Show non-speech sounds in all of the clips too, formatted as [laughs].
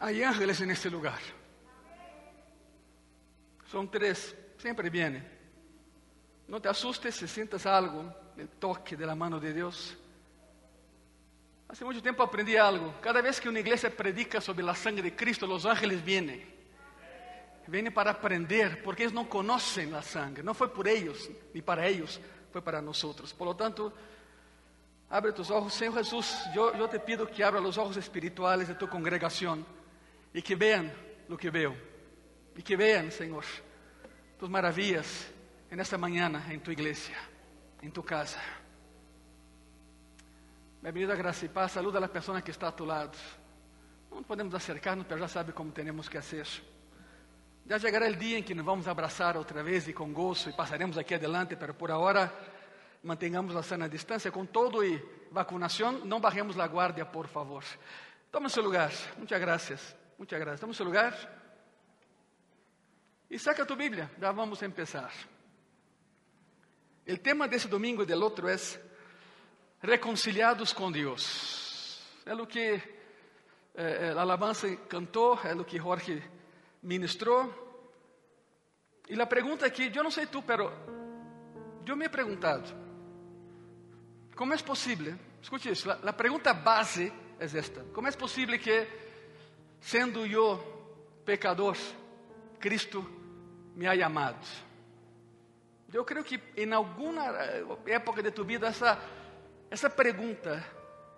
Hay ángeles en este lugar. Son tres, siempre vienen. No te asustes si sientas algo, el toque de la mano de Dios. Hace mucho tiempo aprendí algo. Cada vez que una iglesia predica sobre la sangre de Cristo, los ángeles vienen. Vienen para aprender, porque ellos no conocen la sangre. No fue por ellos, ni para ellos, fue para nosotros. Por lo tanto, abre tus ojos. Señor Jesús, yo, yo te pido que abra los ojos espirituales de tu congregación y que vean lo que veo. Y que vean, Señor, tus maravillas en esta mañana en tu iglesia, en tu casa. Bem-vindo a graça e paz. Saluda a pessoa que está a tu lado. Não podemos acercar-nos, já sabe como temos que fazer. Já chegará o dia em que nos vamos abraçar outra vez e com gozo e passaremos aqui adelante, mas por agora mantengamos a sana distância com todo e vacunação. Não barremos a guarda, por favor. Tome seu lugar. Muitas graças. Muitas graças. Tome seu lugar. E saca tu Bíblia. Já vamos começar. O tema desse domingo e do outro é reconciliados com Deus. É o que eh, a alabança cantou, é o que Jorge ministrou. E a pergunta aqui, eu não sei tu, pero eu me he perguntado, como é possível? Escute isso, a pergunta base é esta: como é possível que, sendo eu pecador, Cristo me haya amado? Eu creio que em alguma época de tu vida essa essa pergunta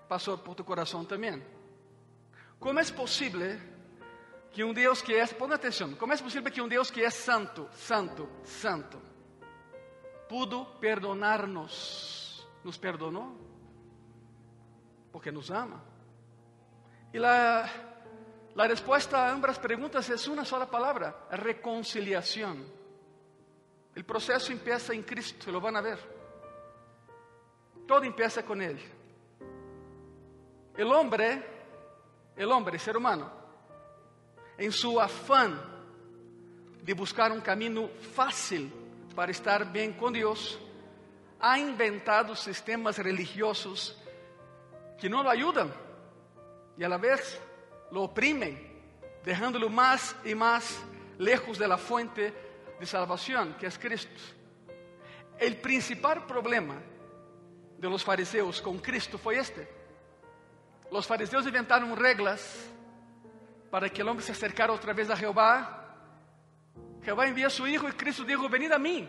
passou por tu coração também. Como é possível que um Deus que é, põe atenção, como é possível que um Deus que é santo, santo, santo, pudo perdonar-nos? Nos perdonou? Porque nos ama. E a, a resposta a ambas perguntas é uma sola palavra: reconciliação. O processo empieza em Cristo, lo van a ver. Todo empieza con Él. El hombre, el hombre, ser humano, en su afán de buscar un camino fácil para estar bien con Dios, ha inventado sistemas religiosos que no lo ayudan y a la vez lo oprimen, dejándolo más y más lejos de la fuente de salvación, que es Cristo. El principal problema de los fariseus com Cristo foi este. Los fariseus inventaram reglas para que o homem se acercara outra vez a Jeová. Jeová envia a su hijo e Cristo dijo, venid a mim.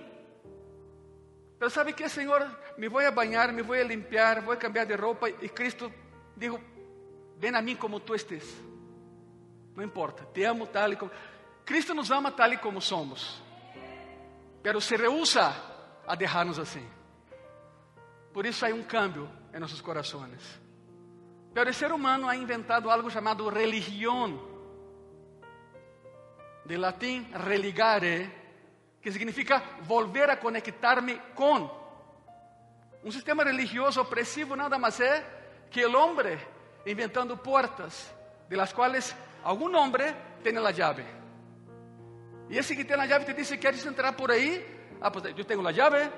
Pero sabe que, Senhor, me vou a banhar, me vou a limpiar, vou a cambiar de roupa. E Cristo dijo, ven a mim como tu estés. Não importa, te amo tal e como... Cristo nos ama tal e como somos. Pero se rehúsa a deixar-nos assim. Por isso há um câmbio em nossos corações. Pero o ser humano ha inventado algo chamado religião. De latim, religare, que significa volver a conectar-me com. Um sistema religioso opressivo nada mais é que o homem inventando portas, de las quais algún hombre tiene la llave. Y ese que tiene la llave te dice, ¿quieres entrar por ahí? Ah, pues yo tengo la llave.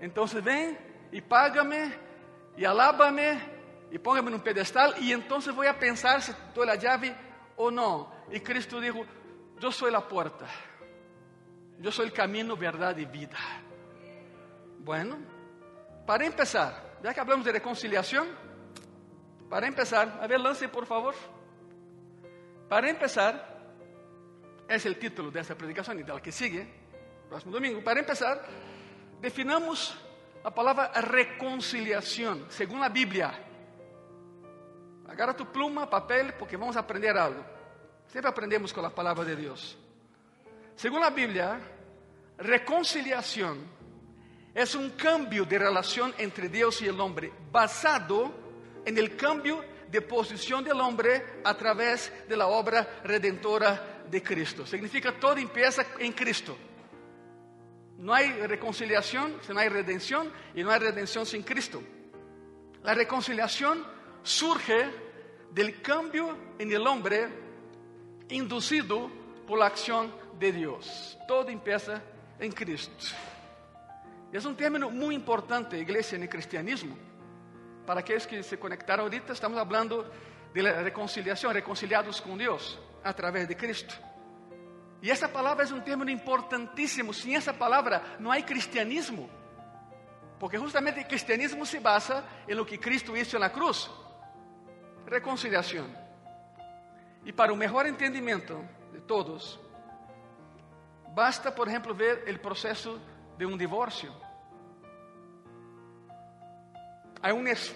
Entonces ven y págame y alábame y póngame en un pedestal y entonces voy a pensar si doy la llave o no. Y Cristo dijo, yo soy la puerta. Yo soy el camino, verdad y vida. Bueno, para empezar, ya que hablamos de reconciliación, para empezar, a ver, lance por favor. Para empezar, es el título de esta predicación y de la que sigue, próximo domingo. Para empezar, definamos la palabra reconciliación, según la Biblia. Agarra tu pluma, papel, porque vamos a aprender algo. Siempre aprendemos con la palabra de Dios. Según la Biblia, reconciliación es un cambio de relación entre Dios y el hombre basado en el cambio de posição do homem a través de la obra redentora de Cristo. Significa todo empieza em Cristo. No hay reconciliación si no hay redención y no hay redención sin Cristo. La reconciliación surge del cambio en el hombre inducido por la acción de Dios. Todo empieza en Cristo. Es un término muy importante, iglesia, en el cristianismo. Para aquellos que se conectaron ahorita, estamos hablando de la reconciliación, reconciliados con Dios a través de Cristo. Y esa palabra es un término importantísimo. Sin esa palabra no hay cristianismo. Porque justamente el cristianismo se basa en lo que Cristo hizo en la cruz. Reconciliación. Y para un mejor entendimiento de todos, basta, por ejemplo, ver el proceso de un divorcio. Hay un, es,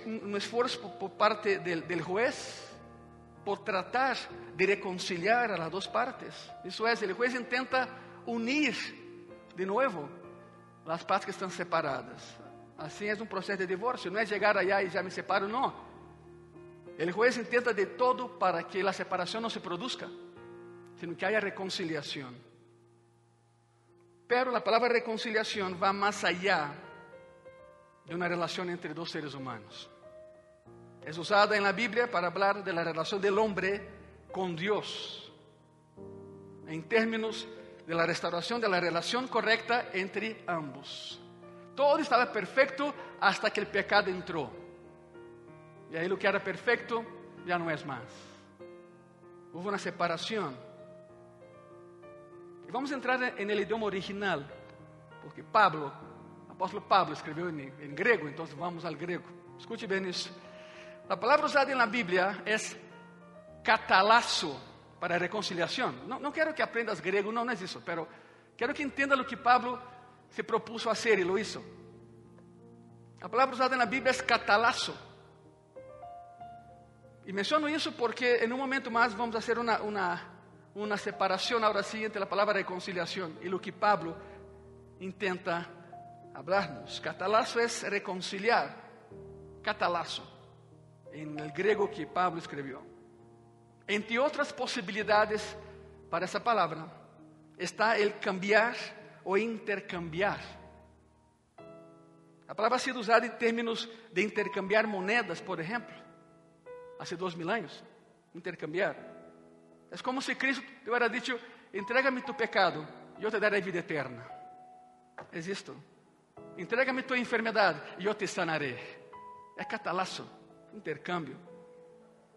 por, parte del, juez por tratar de reconciliar a las dos partes. Isso é, o juez intenta unir de novo as partes que estão separadas. Assim é um processo de divórcio, não é chegar allá e já me separo, não. O juez intenta de todo para que a separação não se produzca, sino que haya reconciliação. Pero a palavra reconciliação vai mais allá de uma relação entre dois seres humanos. Es usada en la Biblia para hablar de la relación del hombre con Dios, en términos de la restauración de la relación correcta entre ambos. Todo estaba perfecto hasta que el pecado entró. Y ahí lo que era perfecto ya no es más. Hubo una separación. Y vamos a entrar en el idioma original, porque Pablo, apóstolo Pablo escribió en, en griego, entonces vamos al griego. Escute bien eso. A palavra usada na Bíblia é catalazo para reconciliação. Não, não quero que aprendas grego, não, não é isso, pero quero que entenda o que Pablo se propuso a hacer e lo hizo. A palavra usada na Bíblia é catalazo. E menciono isso porque em um momento mais vamos fazer uma, uma, uma separação agora sim entre a palavra reconciliação e o que Pablo intenta hablarnos. Catalazo é reconciliar. Catalazo en el griego que Pablo escribió. Entre otras posibilidades para esa palabra está el cambiar o intercambiar. A palavra ha sido usada em termos de intercambiar moedas, por exemplo, há dois mil anos. Intercambiar. É como se Cristo te hubiera dicho: entrega-me tu pecado e eu te darei vida eterna. É isto. Entrega-me tua enfermidade e eu te sanarei. É catalazo intercambio.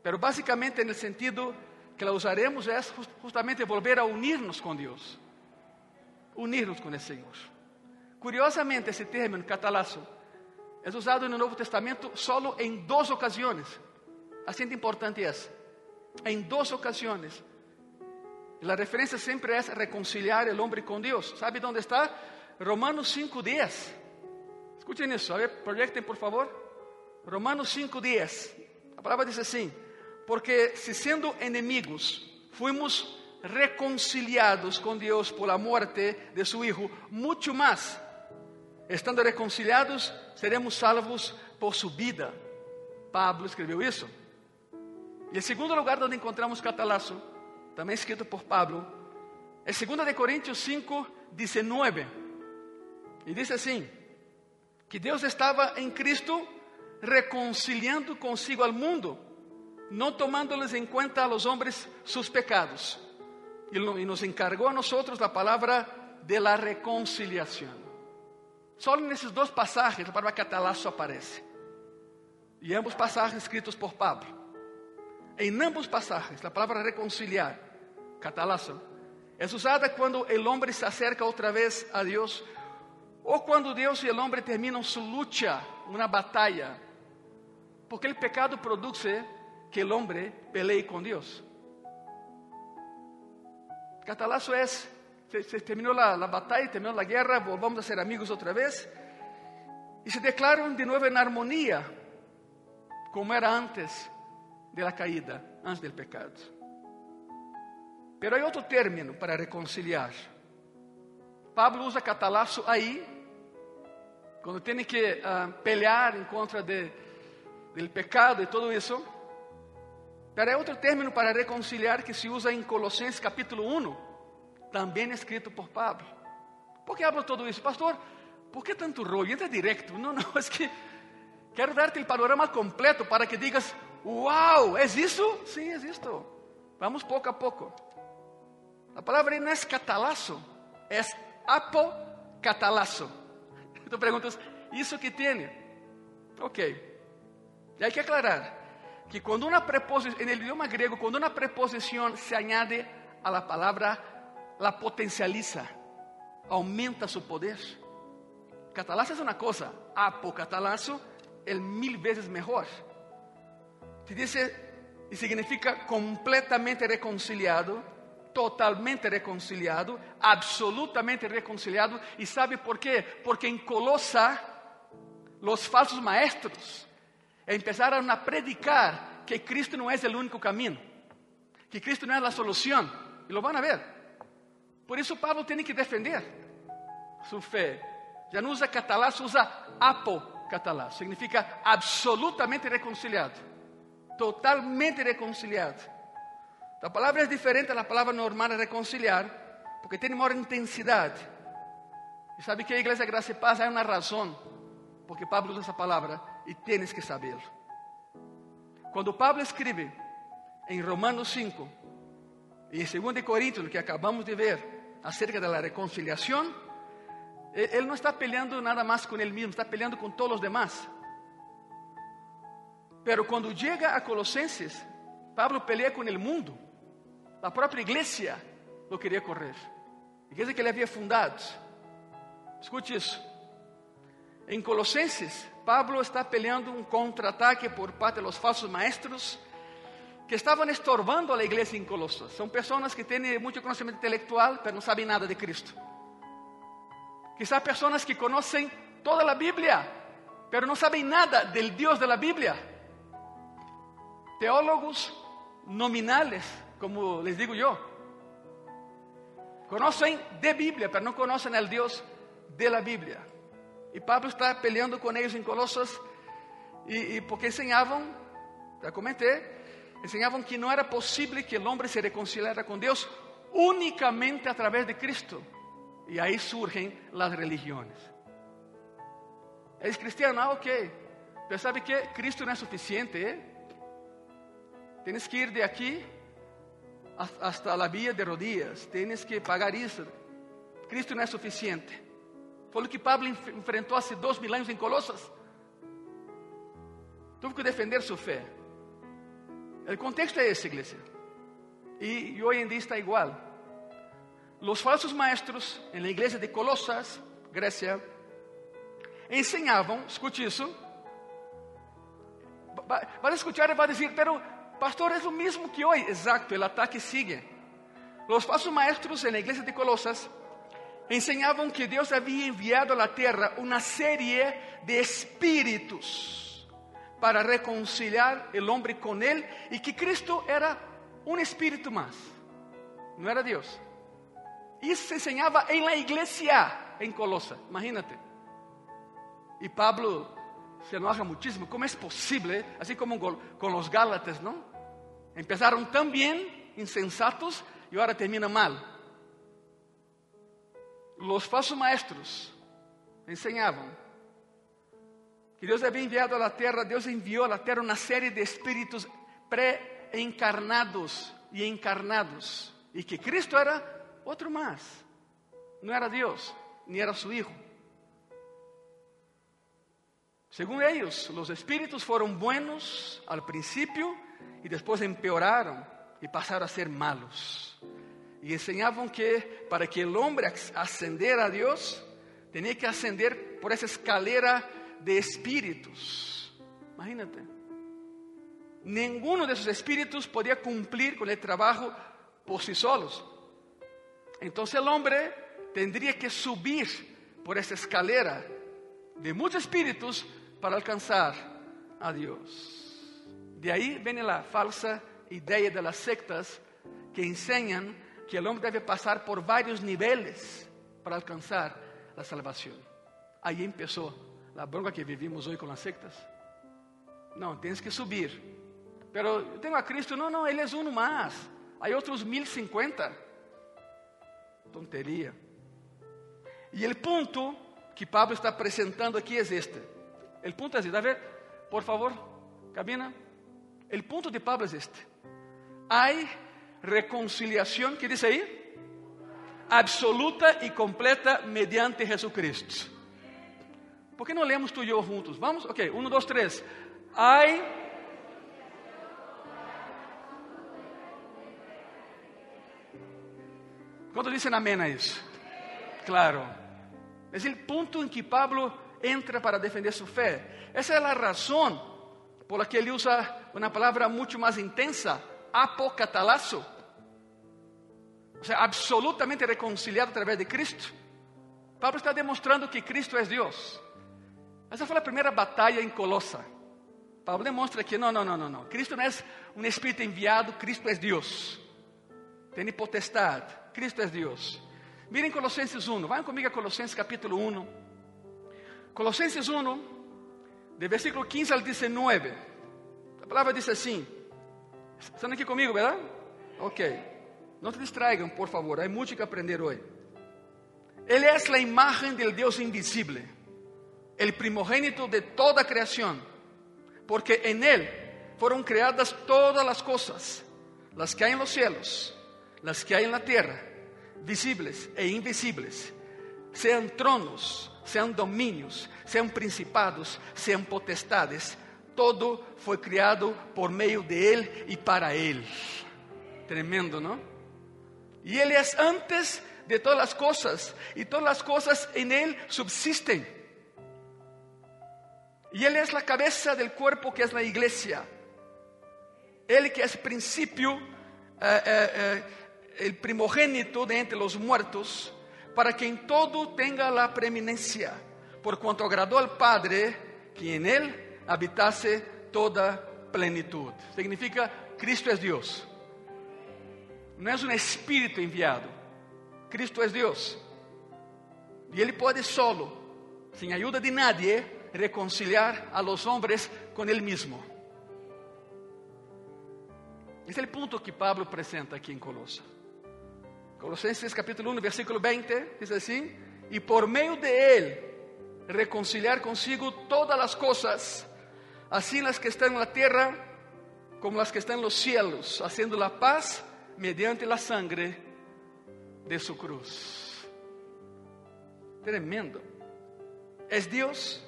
Pero básicamente en el sentido que la usaremos es justamente volver a unirnos con Dios. Unirnos con el Señor. Curiosamente, ese término, catalazo, es usado el Nuevo Testamento solo en dos ocasiones. Así de importante es. En dos ocasiones. La referencia siempre es reconciliar el hombre con Dios. ¿Sabe dónde está? Romanos 5.10. Escuchen eso. A ver, proyecten por favor. Romanos 5:10. A palavra diz assim: Porque se sendo inimigos, fuimos reconciliados com Deus por la muerte de su Hijo, muito mais, estando reconciliados, seremos salvos por su vida. Pablo escreveu isso. E o segundo lugar onde encontramos catalazo, também escrito por Pablo, é 2 de Coríntios 5, 19. E diz assim: que Deus estava em Cristo reconciliando consigo al mundo, no tomándoles en cuenta a los hombres sus pecados. Y, nos encargó a nosotros la palabra de la reconciliación. Solo en esos dos pasajes la palabra catalazo aparece. Y ambos pasajes escritos por Pablo. En ambos pasajes la palabra reconciliar, catalazo, es usada cuando el hombre se acerca otra vez a Dios o cuando Dios y el hombre terminan su lucha, una batalla porque o pecado produce que o homem pelee com Deus. Catalazo é, se, se terminou a, a batalha, terminou a guerra, volvamos a ser amigos outra vez, e se declaram de novo em harmonia, como era antes de la caída, antes del pecado. Pero há outro término para reconciliar. Pablo usa catalazo aí, quando tem que uh, pelear em contra de del pecado e todo isso. Pero é outro término para reconciliar que se usa em Colossenses capítulo 1, também escrito por Pablo. Por que hablo todo isso? Pastor, por que tanto rollo? Entra direto. Não, não, é [laughs] que quero dar-te o panorama completo para que digas, uau, ¿é isso? Sim, é isto. Vamos pouco a pouco. A palavra não é catalazo, é apocatalazo. [laughs] Tu perguntas, ¿isso que tem? Ok. E hay que aclarar que cuando una preposición, en el idioma griego, cuando una preposición se añade a la palabra, la potencializa, aumenta su poder. Catalazo es una cosa, apocatalazo el mil veces mejor. Te dice y significa completamente reconciliado, totalmente reconciliado, absolutamente reconciliado. ¿Y sabe por qué? Porque en Colosa los falsos maestros empezaron a predicar que Cristo no es el único camino, que Cristo no es la solución. Y lo van a ver. Por eso Pablo tiene que defender su fe. Ya no usa catalazo, usa apocatalazo. Significa absolutamente reconciliado. Totalmente reconciliado. La palabra es diferente a la palabra normal reconciliar, porque tiene maior intensidad. Y sabe que a Iglesia Gracia y Paz hay una razón porque Pablo usa esa palabra y tienes que saberlo. Cuando Pablo escribe en Romanos 5 y en 2 Corintios, que acabamos de ver acerca de la reconciliación, él no está peleando nada más con él mismo, está peleando con todos los demás. Pero cuando llega a Colosenses, Pablo pelea con el mundo. La própria igreja lo queria correr. Igreja que ele havia fundado. Escute isso. Em Colossenses, Pablo está peleando um contra-ataque por parte dos falsos maestros que estavam estorbando a igreja em Colossos. São pessoas que têm muito conhecimento intelectual, mas não sabem nada de Cristo. Quizá pessoas que conhecem toda a Bíblia, mas não sabem nada del Deus da Bíblia. Teólogos nominales, como les digo yo. Conocen de Biblia, pero no conocen al Dios de la Biblia. Y Pablo está peleando con ellos en Colosas, y, porque enseñaban, ya comenté, enseñaban que no era posible que el hombre se reconciliara con Dios únicamente a través de Cristo. Y ahí surgen las religiones. ¿Es cristiano? Ah, ok. Pero sabe que Cristo no es suficiente, ¿eh? Tienes que ir de aquí hasta la vía de rodillas, tienes que pagar eso. Cristo no es suficiente. Fue lo que Pablo enfrentó hace dos mil años en Colosas. Tuvo que defender su fe. El contexto es ese, iglesia. Y, hoy en día está igual. Los falsos maestros en la iglesia de Colosas, Grecia, enseñaban, enseñavam, escute isso. escuchar y e a decir, pero Pastor, es lo mismo que hoy. Exacto, el ataque sigue. Los falsos maestros en la iglesia de Colosas enseñaban que Dios había enviado a la tierra una serie de espíritus para reconciliar el hombre con Él y que Cristo era un espíritu más, no era Dios. Y eso se enseñaba en la iglesia en Colosas, imagínate. Y Pablo se enoja muchísimo. ¿Cómo es posible? Así como con los Gálatas, ¿no? Empezaron tan bien, insensatos, y ahora terminan mal. Los falsos maestros enseñaban que Dios había enviado a la tierra, Dios envió a la tierra una serie de espíritus preencarnados y encarnados, y que Cristo era otro más, no era Dios, ni era su Hijo. Según ellos, los espíritus fueron buenos al principio, y después empeoraron y pasaron a ser malos. Y enseñaban que para que el hombre ascendiera a Dios, tenía que ascender por esa escalera de espíritus. Imagínate. Ninguno de esos espíritus podía cumplir con el trabajo por sí solos. Entonces el hombre tendría que subir por esa escalera de muchos espíritus para alcanzar a Dios. De ahí viene la falsa idea de las sectas que enseñan que el hombre debe pasar por varios niveles para alcanzar la salvación. Ahí empezó la bronca que vivimos hoy con las sectas. No, tienes que subir. Pero tengo a Cristo, no, no, Él es uno más. Hay otros mil. Tontería. Y el punto que Pablo está presentando aquí es este. El punto es, a ver, por favor, cabina. El punto de Pablo es este. Hay reconciliación, ¿qué dice ahí? Absoluta y completa mediante Jesucristo. ¿Por qué no leemos tú y yo juntos? Vamos, ok, uno, dos, tres. Hay... ¿Cuántos dicen amén a eso? Claro. Es el punto en que Pablo entra para defender su fe. Esa es la razón por la que ele usa uma palavra muito mais intensa, apocatalazo. O sea, absolutamente reconciliado a través de Cristo. Pablo está demonstrando que Cristo é Deus. Essa foi a primeira batalha em Colossa. Pablo demonstra que não, não, não, não, não. Cristo não é um Espírito enviado, Cristo é Deus. Tem potestade, Cristo é Deus. Miren Colossenses 1, vão comigo a Colossenses capítulo 1. Colossenses 1, de versículo 15 al 19. La palabra dice así. ¿Están aquí conmigo, verdad? Ok. No te distraigan, por favor. Hay mucho que aprender hoy. Él es la imagen del Dios invisible, el primogénito de toda creación, porque en Él fueron creadas todas las cosas, las que hay en los cielos, las que hay en la tierra, visibles e invisibles, sean tronos sean dominios, sean principados, sean potestades. Todo fue creado por medio de Él y para Él. Tremendo, ¿no? Y Él es antes de todas las cosas y todas las cosas en Él subsisten. Y Él es la cabeza del cuerpo que es la iglesia. Él que es principio, eh, eh, eh, el primogénito de entre los muertos para que em todo tenga la preeminencia, por cuanto agradou al Padre que en Él habitase toda plenitud. Significa, Cristo é Deus. Não é um espírito enviado. Cristo é Deus. E Ele pode solo, sem ajuda de nadie, reconciliar a los hombres com Ele mesmo. Esse é o ponto que Pablo apresenta aqui em Colossa. Colossenses capítulo 1, versículo 20, diz assim: E por meio de Ele, reconciliar consigo todas as coisas, assim as que estão na terra como as que estão nos cielos, haciendo la paz mediante la sangre de su cruz. Tremendo. Es Dios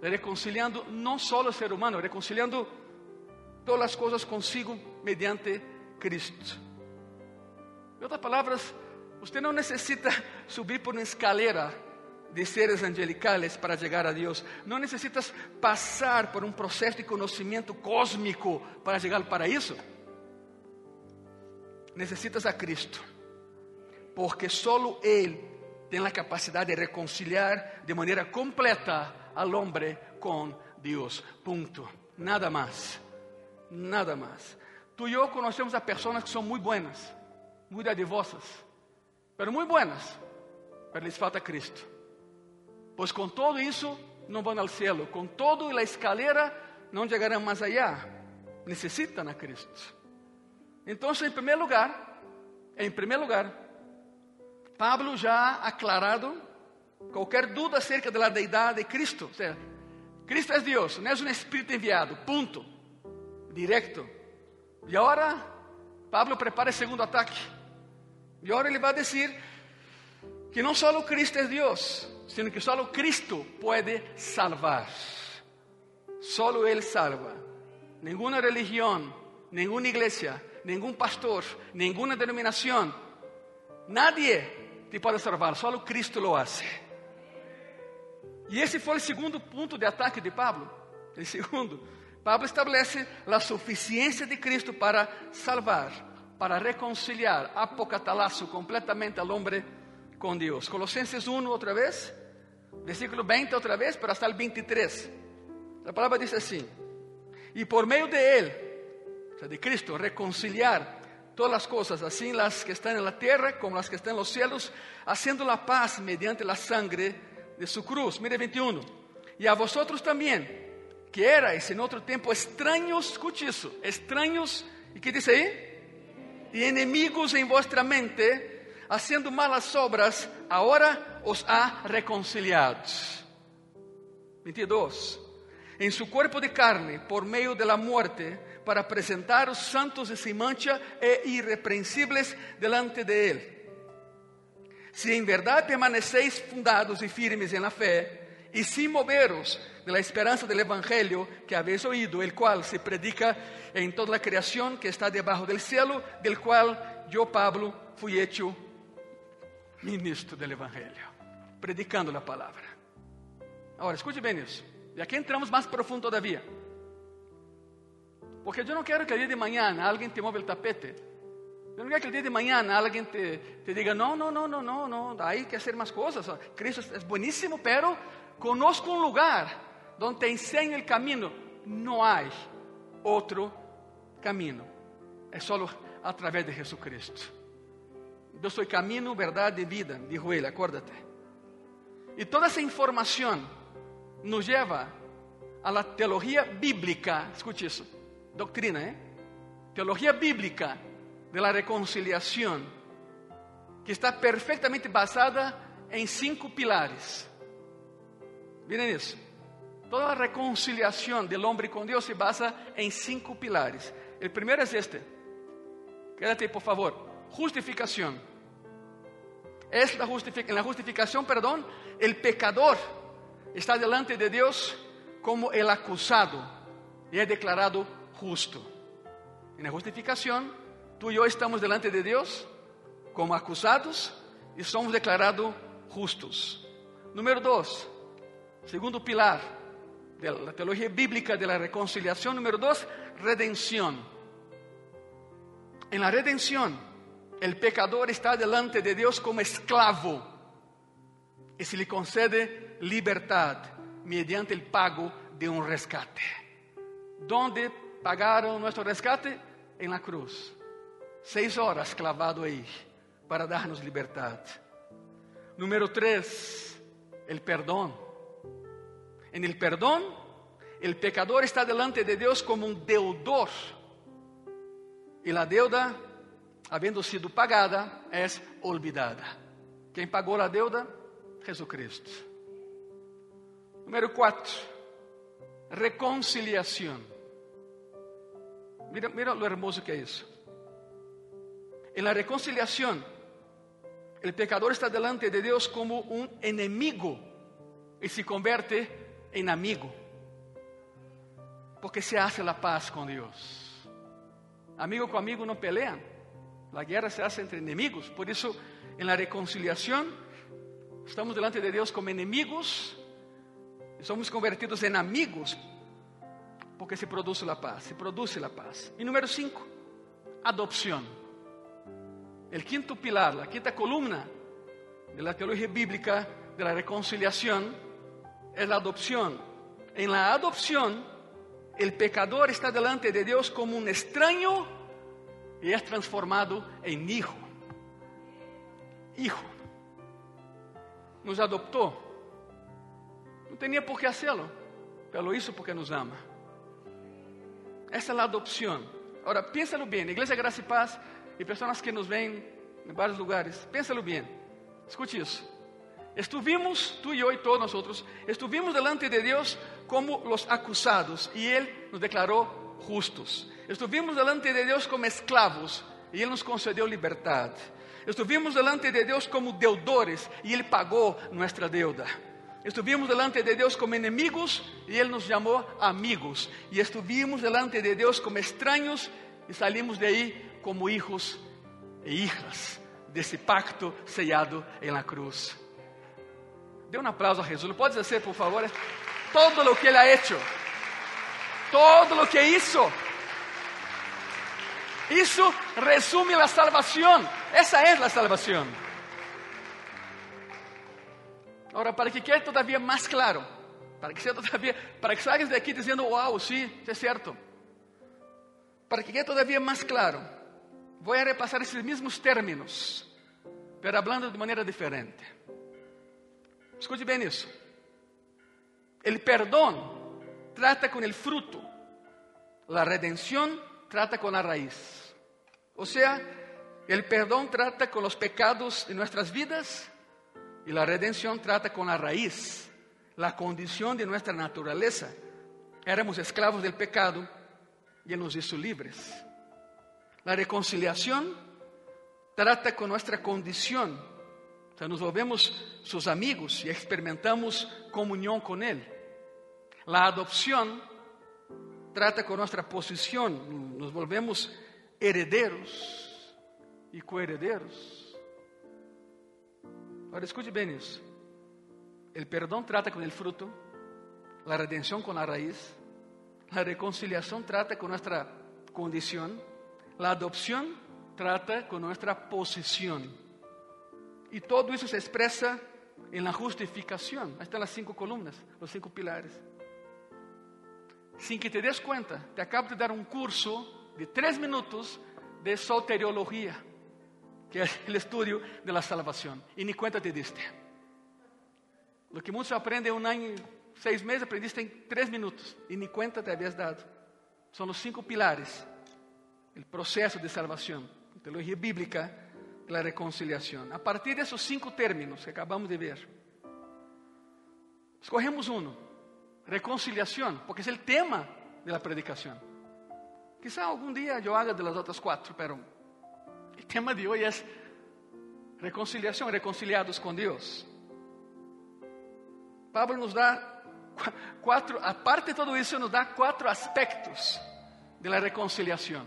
reconciliando no solo al ser humano, reconciliando todas las cosas consigo mediante Cristo. En otras palabras, usted no necesita subir por una escalera de seres angelicales para llegar a Dios. No necesitas pasar por un proceso de conocimiento cósmico para llegar al paraíso. Necesitas a Cristo, porque solo Él tem a capacidade de reconciliar de maneira completa al hombre com Deus. Ponto. Nada mais. Nada mais. Tu e eu conhecemos a pessoas que são muito buenas, muito adivosas, pero muito buenas, pero lhes falta Cristo. Pois com todo isso não vão ao céu, com todo a escalera não chegarão mais allá. Necessitam a Cristo. Então, em primeiro lugar, em primeiro lugar, Pablo já aclarado qualquer dúvida acerca da deidade de Cristo. Ou seja, Cristo é Deus, não é um Espírito enviado, ponto. Direto. E agora, Pablo prepara o segundo ataque. E agora ele vai dizer que não só Cristo é Deus, sino que só Cristo pode salvar. Solo Ele salva. Nenhuma religião, nenhuma igreja, nenhum pastor, nenhuma denominação, nadie te pode salvar, só Cristo lo hace. E esse foi o segundo ponto de ataque de Pablo. O segundo, Pablo estabelece a suficiência de Cristo para salvar, para reconciliar, apocatalazo completamente al homem com Deus. Colossenses 1 outra vez, versículo 20 outra vez, para hasta el 23. A palavra diz assim: E por meio de Ele, de Cristo, reconciliar todas las cosas, así las que están en la tierra como las que están en los cielos, haciendo la paz mediante la sangre de su cruz. Mire 21. Y a vosotros también, que erais en otro tiempo extraños, escuche eso, extraños, ¿y qué dice ahí? Y enemigos en vuestra mente, haciendo malas obras, ahora os ha reconciliado. 22. En su cuerpo de carne, por medio de la muerte, para apresentar os santos e sem mancha e irrepreensíveis delante de Ele. Se em verdade permaneceis fundados e firmes em la fé, e sem moveros de la esperança del Evangelho que habéis oído, el cual se predica en toda la creación que está debajo del cielo, del cual yo, Pablo, fui hecho ministro del Evangelio, predicando la palabra. Ahora, escute bem isso. E aqui entramos mais profundo todavia. Porque eu não quero que el día de mañana alguém te move o tapete. Eu não quero que el día de mañana alguém te, te diga, não, não, não, não, não, não, hay que hacer más cosas. Cristo é buenísimo, pero conozco um lugar donde te enseña el camino. Não há outro caminho. É só a través de Jesucristo. Eu sou caminho, verdade e vida, dijo ele, acuérdate. E toda essa informação nos leva a la teología bíblica, escute isso, doctrina, ¿eh? Teología bíblica de la reconciliación, que está perfectamente basada em cinco pilares. Miren isso. Toda a reconciliação do homem com Deus se basa em cinco pilares. O primeiro é este. Quédate, por favor. Justificação. Es la en la justificación, perdón, el pecador está delante de Deus como el acusado e é declarado justo. En la justificación, tú y yo estamos delante de Deus como acusados e somos declarados justos. Número dois, segundo pilar de la teología bíblica de la reconciliación. Número dos, redención. En la redención, el pecador está delante de Dios como esclavo y se le concede libertad mediante el pago de un rescate. ¿Dónde pagaron nuestro rescate? En la cruz. Seis horas clavado ahí para darnos libertad. Número tres, el perdón. En el perdón, el pecador está delante de Dios como un deudor. Y la deuda, habiendo sido pagada, es olvidada. ¿Quién pagó la deuda? Jesucristo. Número cuatro, reconciliação. Mira, lo hermoso que isso. En la reconciliación, el pecador está delante de Dios como un enemigo y se convierte en amigo. Porque se hace la paz con Dios. Amigo con amigo no pelean. La guerra se hace entre enemigos. Por eso, en la reconciliación, estamos delante de Dios como enemigos somos convertidos en amigos porque se produce la paz. Se produce la paz. Y número cinco, adopción. El quinto pilar, la quinta columna de la teología bíblica de la reconciliación es la adopción. En la adopción, el pecador está delante de Dios como un extraño y es transformado en hijo. Hijo. Nos adoptó. No tenía por qué hacerlo, pero lo hizo porque nos ama. Essa é a adopção. Agora, piénsalo bem. Igreja Graça e Paz e pessoas que nos veem em vários lugares, piénsalo bem. Escute isso. Estuvimos, tú y yo y todos nosotros, estuvimos delante de Dios como los acusados y Él nos declaró justos. Estuvimos delante de Dios como esclavos y Él nos concedió libertad. Estuvimos delante de Dios como deudores y Él pagó nuestra deuda. Estuvimos delante de Dios como enemigos y Él nos llamó amigos. Y estuvimos delante de Dios como extraños y salimos de ahí como hijos e hijas de ese pacto sellado en la cruz. Dê um aplauso a Jesus. Pode dizer, por favor? Todo o que Ele ha hecho. Todo o que hizo. Isso resume a salvação. Essa é a salvação. Agora, para que quede todavía mais claro, para que sea todavía, para que salgas de aqui dizendo, wow, sí, é certo. Para que quede todavía mais claro, vou a repasar esses mesmos términos, pero hablando de maneira diferente. Escute bem isso. El perdão trata com el fruto, la redención trata con la raíz. O sea, el perdón trata con los pecados de nuestras vidas y la redención trata con la raíz, la condición de nuestra naturaleza. Éramos esclavos del pecado y Él nos hizo libres. La reconciliación trata con nuestra condición. Nos volvemos sus amigos y experimentamos comunión con Él. La adopción trata con nuestra posición, nos volvemos herederos y coherederos. Ahora escuche bien eso. El perdón trata con el fruto, la redención con la raíz, la reconciliación trata con nuestra condición, la adopción trata con nuestra posición. Y todo eso se expresa en la justificación. Ahí están las cinco columnas, los cinco pilares. Sin que te des cuenta, te acabo de dar un curso de tres minutos de soteriología, que es el estudio de la salvación. Y ni cuenta te diste. Lo que muchos aprenden en un año, seis meses, aprendiste en tres minutos. Y ni cuenta te habías dado. Son los cinco pilares. El proceso de salvación. Teología bíblica la reconciliación. A partir de esos cinco términos que acabamos de ver, escogemos uno. Reconciliación, porque es el tema de la predicación. Quizá algún día yo haga de las otras cuatro, pero el tema de hoy es reconciliación, reconciliados con Dios. Pablo nos da quatro, aparte de todo isso, nos dá quatro aspectos da reconciliação.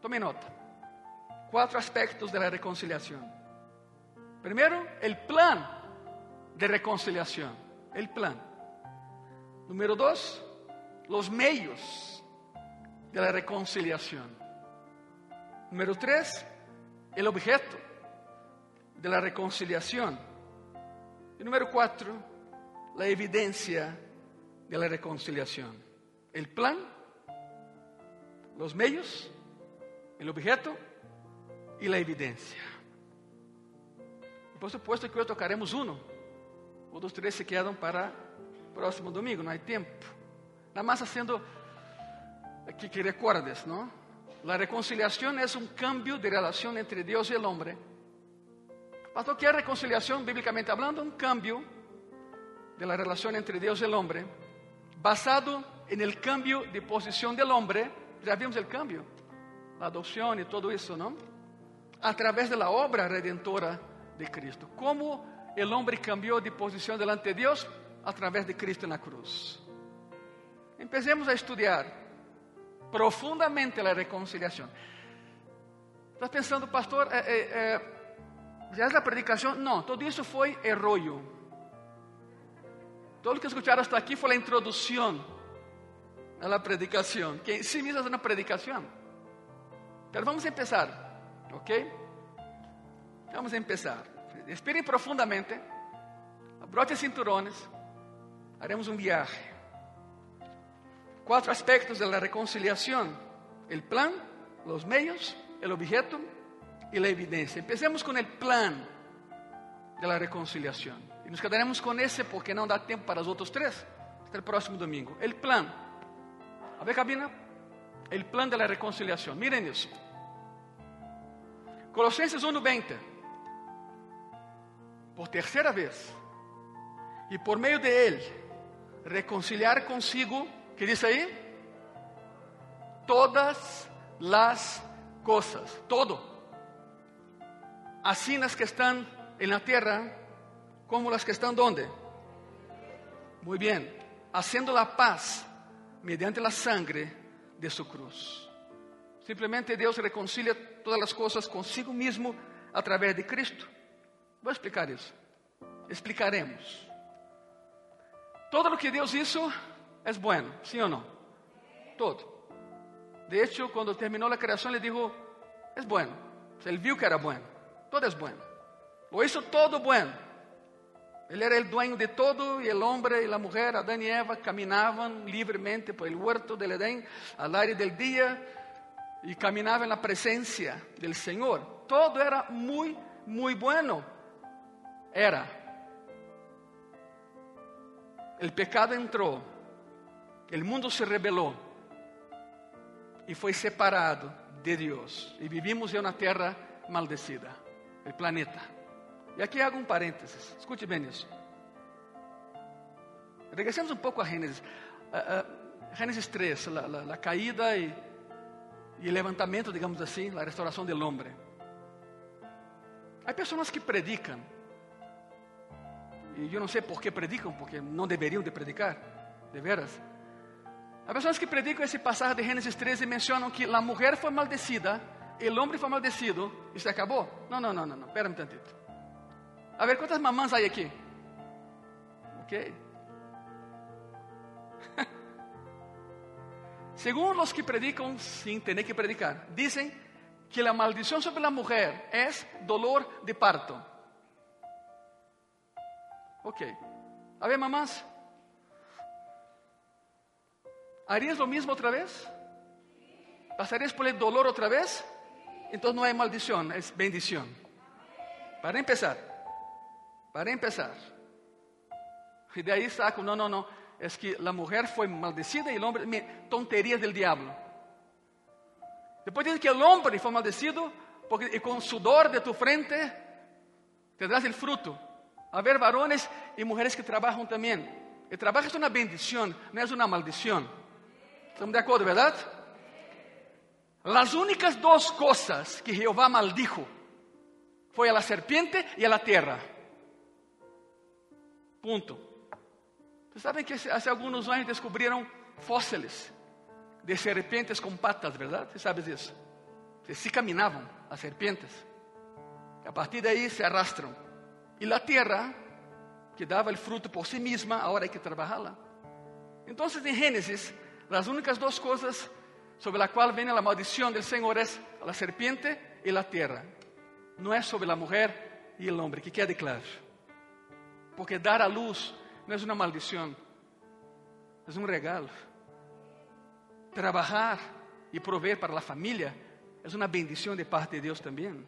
Tome nota. cuatro aspectos de la reconciliación. Primero, el plan de reconciliación. El plan. Número dos, los medios de la reconciliación. Número tres, el objeto de la reconciliación. Y número cuatro, la evidencia de la reconciliación. El plan, los medios, el objeto y la evidencia. Por supuesto que hoy tocaremos uno. Outros três se quedam para próximo domingo, não há tempo. Nada mais haciendo que, que recuerdes, ¿no? La reconciliación es cambio de relación entre Dios y el hombre. Pastor, ¿qué es reconciliación bíblicamente hablando? Un cambio de la relación entre Dios y el hombre, basado en el cambio de posición del hombre, ya vimos el cambio, la adopción y todo eso, ¿no? A través de la obra redentora de Cristo. ¿Cómo el hombre cambió de posición delante de Dios? A través de Cristo en la cruz. Empecemos a estudiar profundamente la reconciliación. ¿Estás pensando, pastor, eh, eh, eh, ya es la predicación? No, todo eso fue error. Todo lo que escucharon hasta aquí fue la introducción a la predicación, que en sí misma es una predicación. Pero vamos a empezar, ¿ok? Vamos a empezar. Respiren profundamente, brote cinturones, haremos un viaje. Cuatro aspectos de la reconciliación: el plan, los medios, el objeto y la evidencia. Empecemos con el plan de la reconciliación. E nos quedaremos com esse porque não dá tempo para os outros três. Até o próximo domingo. O plano. A ver, cabina. O plano da reconciliação. Miren isso. Colossenses 1:20. Por terceira vez. E por meio de ele, reconciliar consigo, que diz aí? Todas as coisas, todo. Assim nas que estão na terra como las que están donde? Muy bien, haciendo la paz mediante la sangre de su cruz. Simplemente Deus reconcilia todas as coisas consigo mesmo através de Cristo. Vou explicar isso. Explicaremos. Todo o que Deus hizo é bueno, sim ou não? Todo. De hecho, quando terminou a criação, ele dijo: é bueno. Ele viu que era bueno. Todo é bueno. Lo hizo todo bueno. Ele era o dueño de todo e o homem e a mulher, Adão e Eva, caminavam livremente por el huerto del Edén al aire del y caminaba en la presencia del Señor. Todo era muy, muy bueno. Era. El pecado entró, el mundo se rebeló y fue separado de Dios. Y vivimos en una tierra maldecida, el planeta. Y aquí hago un paréntesis, escuche bien eso. Regresemos un poco a Génesis. Uh, uh, Génesis 3, la caída y e levantamento, digamos assim, a restauração do homem. Há pessoas que predicam, e eu não sei por que predicam, porque não deveriam de predicar, de veras. Há pessoas que predicam esse passagem de Gênesis 13 e mencionam que a mulher foi maldecida, o homem foi maldecido se acabou. Não, não, não, não, espera um tantito. A ver, ¿cuántas mamás hay aquí? Ok. [laughs] Según los que predican sin tener que predicar, dicen que la maldición sobre la mujer es dolor de parto. Ok. A ver, mamás. ¿Harías lo mismo otra vez? ¿Pasarías por el dolor otra vez? Entonces no hay maldición, es bendición. Para empezar. Para empezar. Y de ahí saco, no, no, no. Es que la mujer fue maldecida y el hombre, tonterías del diablo. Después dice que el hombre fue maldecido porque con sudor de tu frente tendrás el fruto. A ver, varones y mujeres que trabajan también. El trabajo es una bendición, no es una maldición. ¿Estamos de acuerdo, verdad? Las únicas dos cosas que Jehová maldijo fue a la serpiente y a la tierra. Punto. Ustedes saben que hace algunos años descubrieron fósiles de serpientes con patas, ¿verdad? Você sabe disso? Que sí caminavam as serpientes. A partir de ahí se arrastram. E la tierra, que dava el fruto por sí misma, ahora hay que trabajarla. Entonces en Génesis, las únicas dos cosas sobre la cual viene la maldición del Señor es la serpiente y la tierra. No es sobre la mujer y el hombre, que quede claro. Porque dar a luz no es una maldición, es un regalo. Trabajar y proveer para la familia es una bendición de parte de Dios también.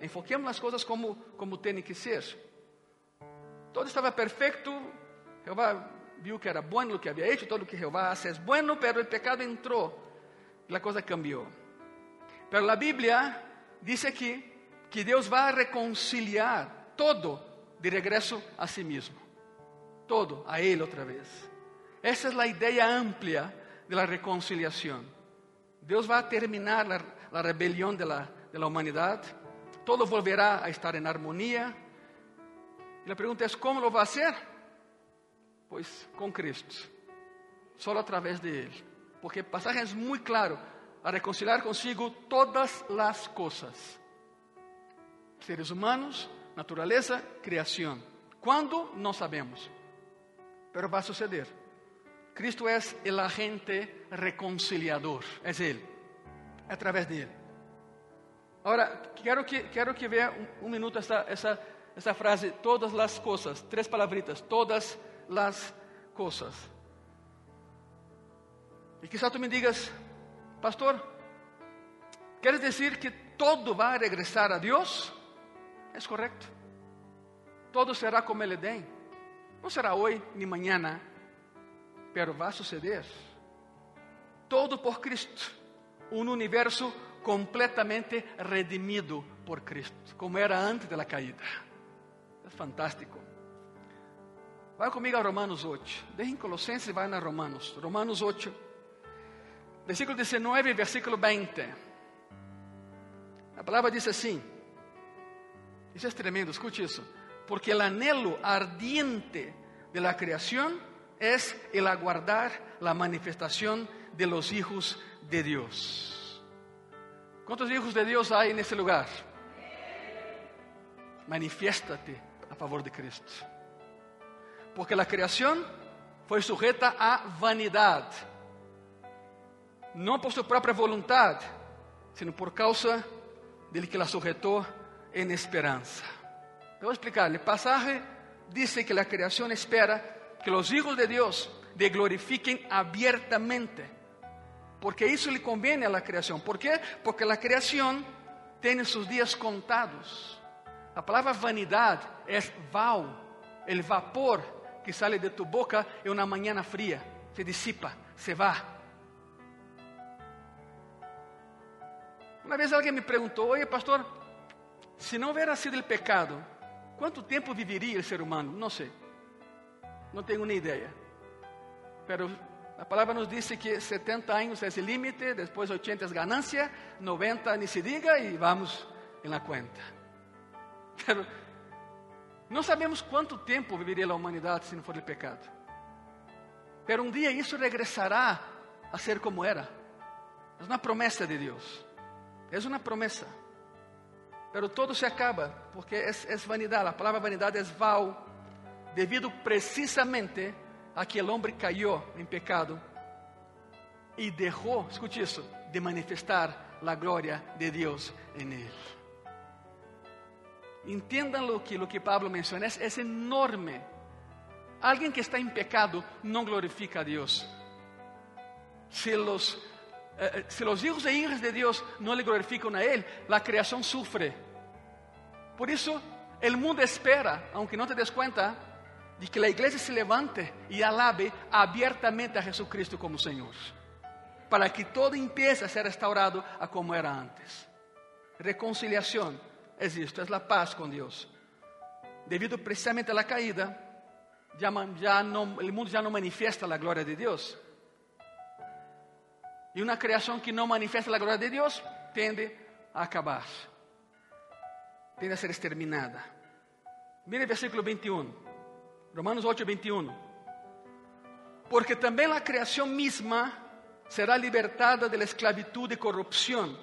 Enfoquemos las cosas como, como tienen que ser. Todo estaba perfecto. Jehová vio que era bueno lo que había hecho, todo lo que Jehová hace es bueno, pero el pecado entró y la cosa cambió. Pero la Biblia dice aquí que Dios va a reconciliar todo de regreso a sí mismo. Todo a Él otra vez. Esa es la idea amplia de la reconciliación. Dios va a terminar la, la rebelión de la, de la humanidad. Todo volverá a estar en armonía. Y la pregunta es, ¿cómo lo va a hacer? Pues con Cristo. Solo a través de Él. Porque el pasaje es muy claro. A reconciliar consigo todas las cosas. Seres humanos, naturaleza, criação. Quando? Não sabemos. Pero va a suceder. Cristo es el agente reconciliador. Es Él. A través de Él. Ahora, quero que, quero que vea um, um minuto essa, essa, essa frase, todas as coisas, três palavritas, todas as coisas. E quizá tu me digas, pastor, ¿quieres decir que todo va a regresar a Dios? Es correcto. Todo será como el Edén. No será hoy ni mañana, pero va a suceder. Todo por Cristo. Un universo completamente redimido por Cristo, como era antes de la caída. É fantástico. Vai comigo a Romanos 8. Dejen Colossenses e vai na Romanos. Romanos 8, versículo 19 e versículo 20. A palavra diz assim: Isso é tremendo, escute isso. Porque el anhelo ardiente de la creación es el aguardar la manifestación de los hijos de Dios. ¿Cuántos hijos de Dios hay en ese lugar? Manifiéstate a favor de Cristo. Porque la creación fue sujeta a vanidad. No por su propia voluntad, sino por causa del que la sujetó en esperanza. A explicar. El pasaje dice que la creación espera que los hijos de Dios le glorifiquen abiertamente. Porque eso le conviene a la creación. ¿Por qué? Porque la creación tiene sus días contados. La palabra vanidad es val, el vapor que sale de tu boca en una mañana fría. Se disipa, se va. Una vez alguien me preguntó, oye pastor, si no hubiera sido el pecado, ¿cuánto tiempo viviría el ser humano? No sé. No tengo ni idea. Pero la palabra nos dice que 70 años es el límite, después 80 es ganancia, 90 ni se diga y vamos en la cuenta. [laughs] Pero no sabemos cuánto tiempo viviría la humanidad si no fuera el pecado. Pero un día eso regresará a ser como era. Es una promesa de Dios. Es una promesa. Pero todo se acaba, porque es, es vanidad. La palabra vanidad es val, debido precisamente a que el hombre cayó en pecado y dejó, escuche eso, de manifestar la gloria de Dios en él. Entiendan lo que, lo que Pablo menciona, es, es enorme. Alguien que está en pecado no glorifica a Dios. Si los eh, eh, si los hijos e hijas de Dios no le glorifican a Él, la creación sufre. Por eso el mundo espera, aunque no te des cuenta, de que la iglesia se levante y alabe abiertamente a Jesucristo como Señor, para que todo empiece a ser restaurado a como era antes. Reconciliación es esto, es la paz con Dios. Debido precisamente a la caída, ya, ya no, el mundo ya no manifiesta la gloria de Dios. E uma criação que não manifesta a glória de Deus tende a acabar, tende a ser exterminada. Mire o versículo 21, Romanos 8, 21. Porque também a criação misma será libertada da esclavitud e corrupção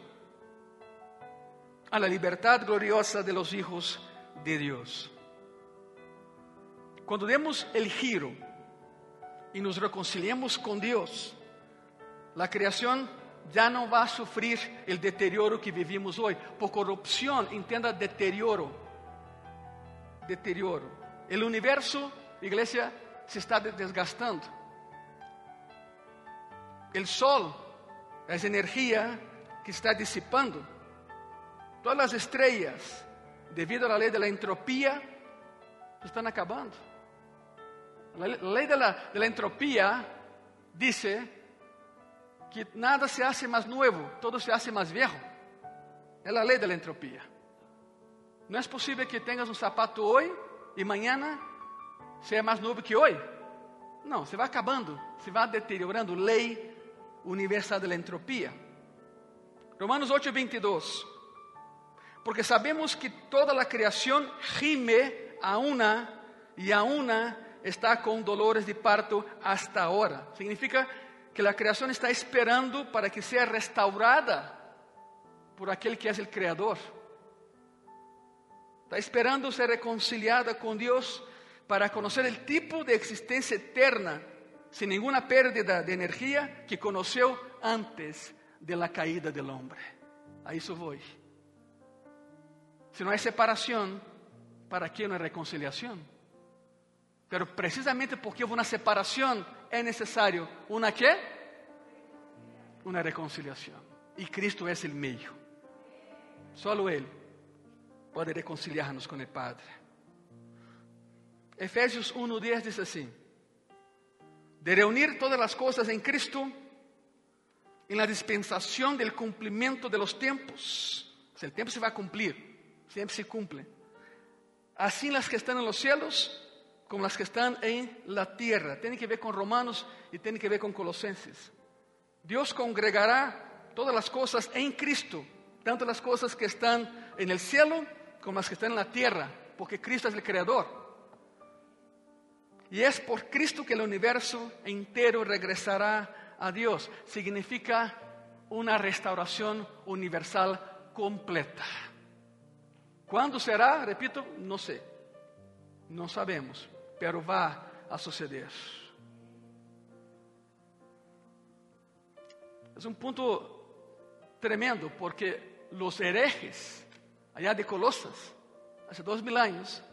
a la libertad gloriosa de los hijos de Deus. Quando demos el giro e nos reconciliemos com Deus, La creación ya no va a sufrir el deterioro que vivimos hoy. Por corrupción, entienda deterioro. Deterioro. El universo, iglesia, se está desgastando. El sol es energía que está disipando. Todas las estrellas, debido a la ley de la entropía, están acabando. La ley de la, de la entropía dice que nada se hace más nuevo, todo se hace más viejo. É a lei da entropia. Não é possível que tenhas um sapato hoje e amanhã seja mais novo que hoje. Não, se vai acabando, se vai deteriorando. Lei universal da entropia. Romanos 8, 22. Porque sabemos que toda a criação gime a una e a una está com dolores de parto hasta agora. Significa que la creación está esperando para que sea restaurada por aquel que es el creador. Está esperando ser reconciliada con Dios para conocer el tipo de existencia eterna, sin ninguna pérdida de energía, que conoció antes de la caída del hombre. A eso voy. Si no hay separación, ¿para qué una reconciliación? Pero precisamente porque hubo una separación, es necesario una qué? Una reconciliación. Y Cristo es el medio. Solo Él puede reconciliarnos con el Padre. Efesios 1.10 dice así, de reunir todas las cosas en Cristo, en la dispensación del cumplimiento de los tiempos. O el tiempo se va a cumplir, siempre se cumple. Así las que están en los cielos como las que están en la tierra. Tiene que ver con Romanos y tiene que ver con Colosenses. Dios congregará todas las cosas en Cristo, tanto las cosas que están en el cielo como las que están en la tierra, porque Cristo es el creador. Y es por Cristo que el universo entero regresará a Dios. Significa una restauración universal completa. ¿Cuándo será? Repito, no sé. No sabemos pero va a suceder. Es un punto tremendo porque los herejes allá de Colosas, hace dos mil años,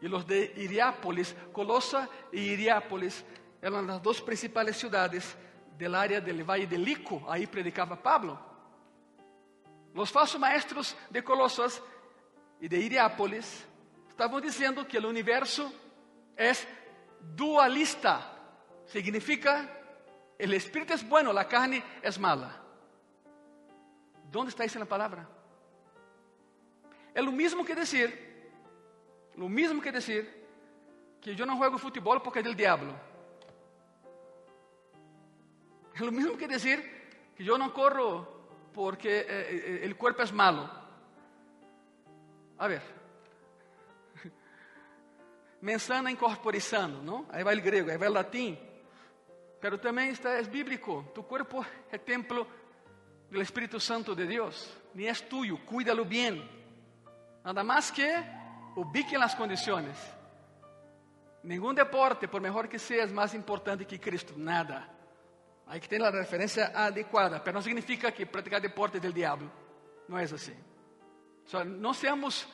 y los de Iriápolis, Colosa y Iriápolis eran las dos principales ciudades del área del Valle de Lico, ahí predicaba Pablo. Los falsos maestros de Colosas y de Iriápolis Estamos diciendo que el universo es dualista. Significa, el espíritu es bueno, la carne es mala. ¿Dónde está esa palabra? Es lo mismo que decir, lo mismo que decir que yo no juego fútbol porque es del diablo. Es lo mismo que decir que yo no corro porque eh, eh, el cuerpo es malo. A ver, mensana incorporizando, não? Aí vai o grego, aí vai o latim. Pero também está é bíblico. Tu corpo é templo del Espíritu Santo de Dios, ni es tuyo, cuídalo bien. Nada más que ubique las condiciones. Ningún deporte, por mejor que sea, es más importante que Cristo, nada. Hay que tener la referencia adecuada, pero no significa que practicar deporte es del diablo. No es así. O sea, no seamos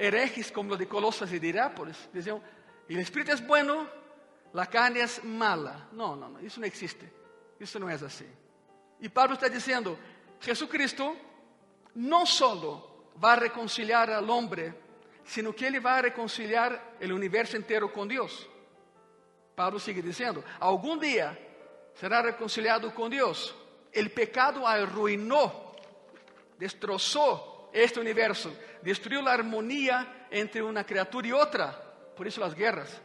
herejes como los de Colosas y de Irápolis. Decían, el espíritu es bueno, la carne es mala. No, no, no, isso não existe. Isso não é assim. E Pablo está dizendo, Jesucristo não solo vai reconciliar al hombre, sino que ele vai reconciliar o universo inteiro com Deus. Pablo sigue dizendo, algum dia será reconciliado com Deus. O pecado arruinou, destrozou este universo, destruyó la armonía entre una criatura y otra. Por eso las guerras.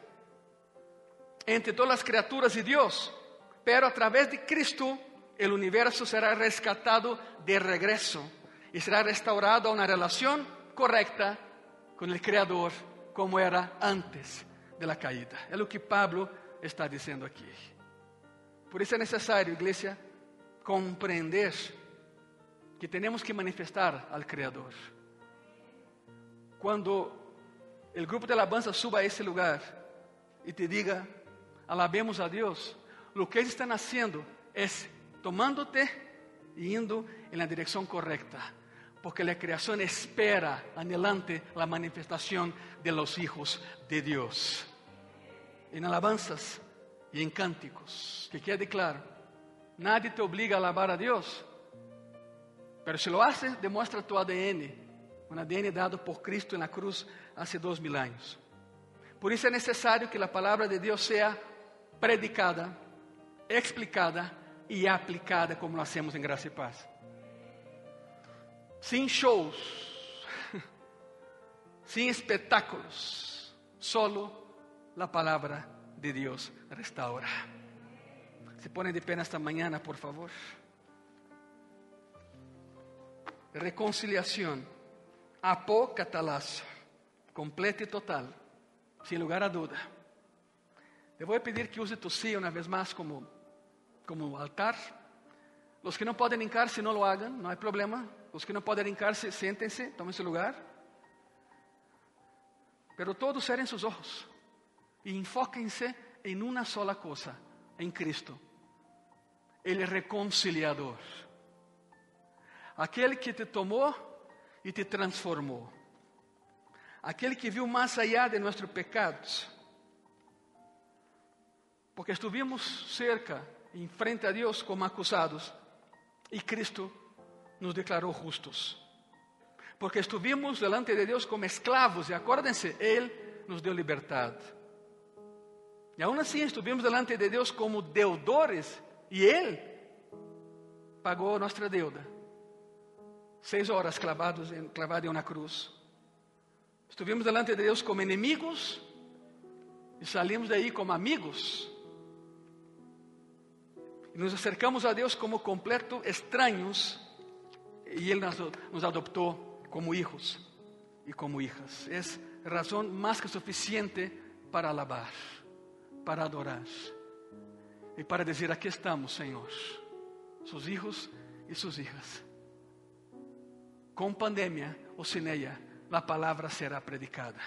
Entre todas las criaturas y Dios. Pero a través de Cristo el universo será rescatado de regreso y será restaurado a una relación correcta con el Creador como era antes de la caída. Es lo que Pablo está diciendo aquí. Por eso es necesario, iglesia, comprender que tenemos que manifestar al Creador cuando el grupo de alabanza suba a ese lugar y te diga, alabemos a Dios, lo que ellos están haciendo es tomándote y yendo en la dirección correcta, porque la creación espera anhelante la manifestación de los hijos de Dios. En alabanzas y en cánticos, que quede claro, nadie te obliga a alabar a Dios, pero si lo haces, demuestra tu ADN um ADN dado por Cristo na cruz há dois mil anos. Por isso é necessário que a palavra de Deus seja predicada, explicada e aplicada como nós hacemos em Graça e Paz. Sem shows, [laughs] sem espetáculos, solo a palavra de Deus restaura. Se põe de pé nesta manhã, por favor. Reconciliação, apocatalazo, completa e total, sem lugar a dúvida. Eu vou pedir que use tu sí uma vez mais como, como altar. Os que não podem hincar-se, não lo hagan, não há problema. Os que não podem hincar-se, siéntense, tomem seu lugar. Pero todos cerrem seus olhos e enfóquense em uma sola coisa, em Cristo. Ele reconciliador. Aquele que te tomou e te transformou. Aquele que viu mais allá de nossos pecados porque estuvimos cerca, em frente a Deus, como acusados, e Cristo nos declarou justos. Porque estuvimos delante de Deus como esclavos, e acordem-se, Ele nos deu liberdade. E aún assim estuvimos delante de Deus como deudores, e Ele pagou nossa deuda. Seis horas clavados em, clavado em uma cruz. Estuvimos delante de Deus como inimigos, e salimos daí como amigos. E nos acercamos a Deus como completo estranhos e Ele nos, nos adoptou como hijos e como hijas. É razão mais que suficiente para alabar, para adorar e para dizer: Aqui estamos, Senhor, sus hijos e sus hijas. Com pandemia ou sem ela, a palavra será predicada.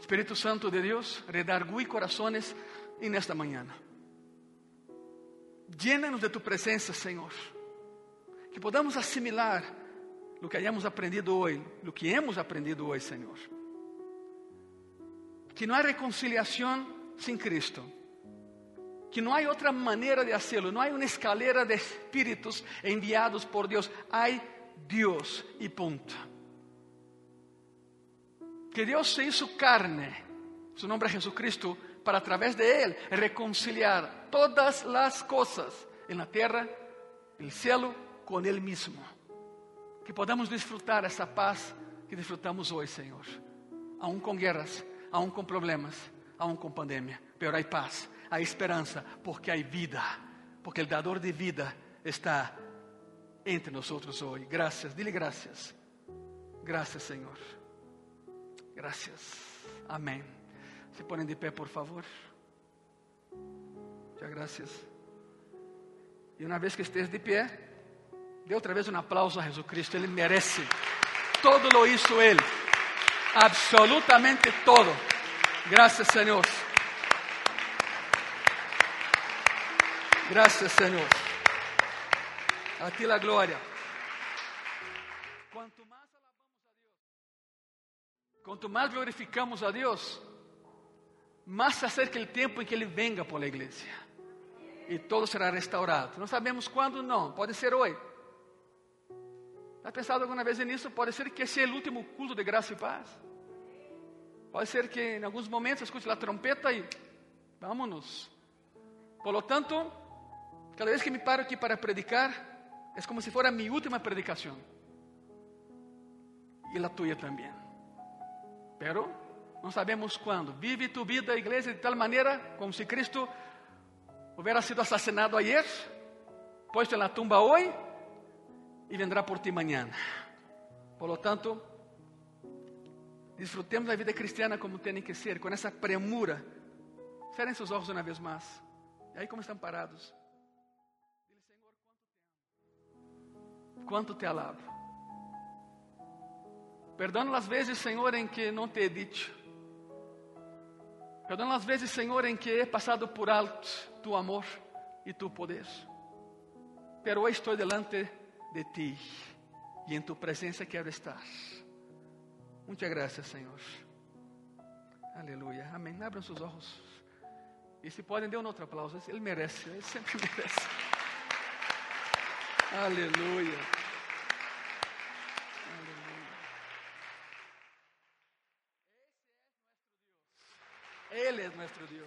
Espírito Santo de Deus, redargui corazones en esta mañana. Llénanos de tu presença, Senhor. Que podamos assimilar o que hayamos aprendido hoje, o que hemos aprendido hoje, Senhor. Que não há reconciliação sem Cristo. Que não há outra maneira de hacerlo. Não há uma escalera de espíritos enviados por Deus. Há Deus e ponto. Que Deus se hizo carne. Su nombre é Jesucristo para a través de Él reconciliar todas las cosas en la tierra, el cielo, con Él mismo. Que podamos disfrutar essa paz que disfrutamos hoje, Senhor. Aún com guerras, aún com problemas, aún com pandemia. Pero há paz, há esperança, porque há vida. Porque o dador de vida está entre nós hoje. Graças, dile graças. Graças, Senhor. Graças. Amém. Se ponen de pé, por favor. Muchas gracias. E uma vez que esteja de pé, dê outra vez um aplauso a Jesus Cristo, Ele merece. Todo lo hizo Ele, absolutamente todo. Graças, Senhor. Graças, Senhor. A ti la glória. Quanto mais alabamos a Deus, quanto mais glorificamos a Deus, mais se acerca o tempo em que Ele venga por la igreja. E todo será restaurado. Não sabemos quando, não. Pode ser hoje. ¿Has pensado alguma vez nisso? Pode ser que esse é o último culto de graça e paz. Pode ser que em alguns momentos escute a trompeta e vámonos. Por lo tanto, cada vez que me paro aqui para predicar, é como se fosse minha última predicação. E a tua também. Pero não sabemos quando. Vive tu vida, igreja, de tal maneira como se Cristo hubiera sido assassinado ayer, puesto na tumba hoje e vendrá por ti mañana. Por lo tanto, disfrutemos da vida cristiana como tem que ser, com essa premura. Cerrem seus olhos uma vez mais. E aí, como estão parados? Quanto te alabo. Perdona as vezes, Senhor, em que não te he dicho. Perdona as vezes, Senhor, em que he passado por alto tu amor e tu poder. Pero hoje estou delante de ti e em tu presença quero estar. Muitas graças, Senhor. Aleluia. Amém. Abram seus olhos. E se podem, dê um outro aplauso. Ele merece, ele sempre [laughs] merece. Aleluya. Aleluya. Él es nuestro Dios.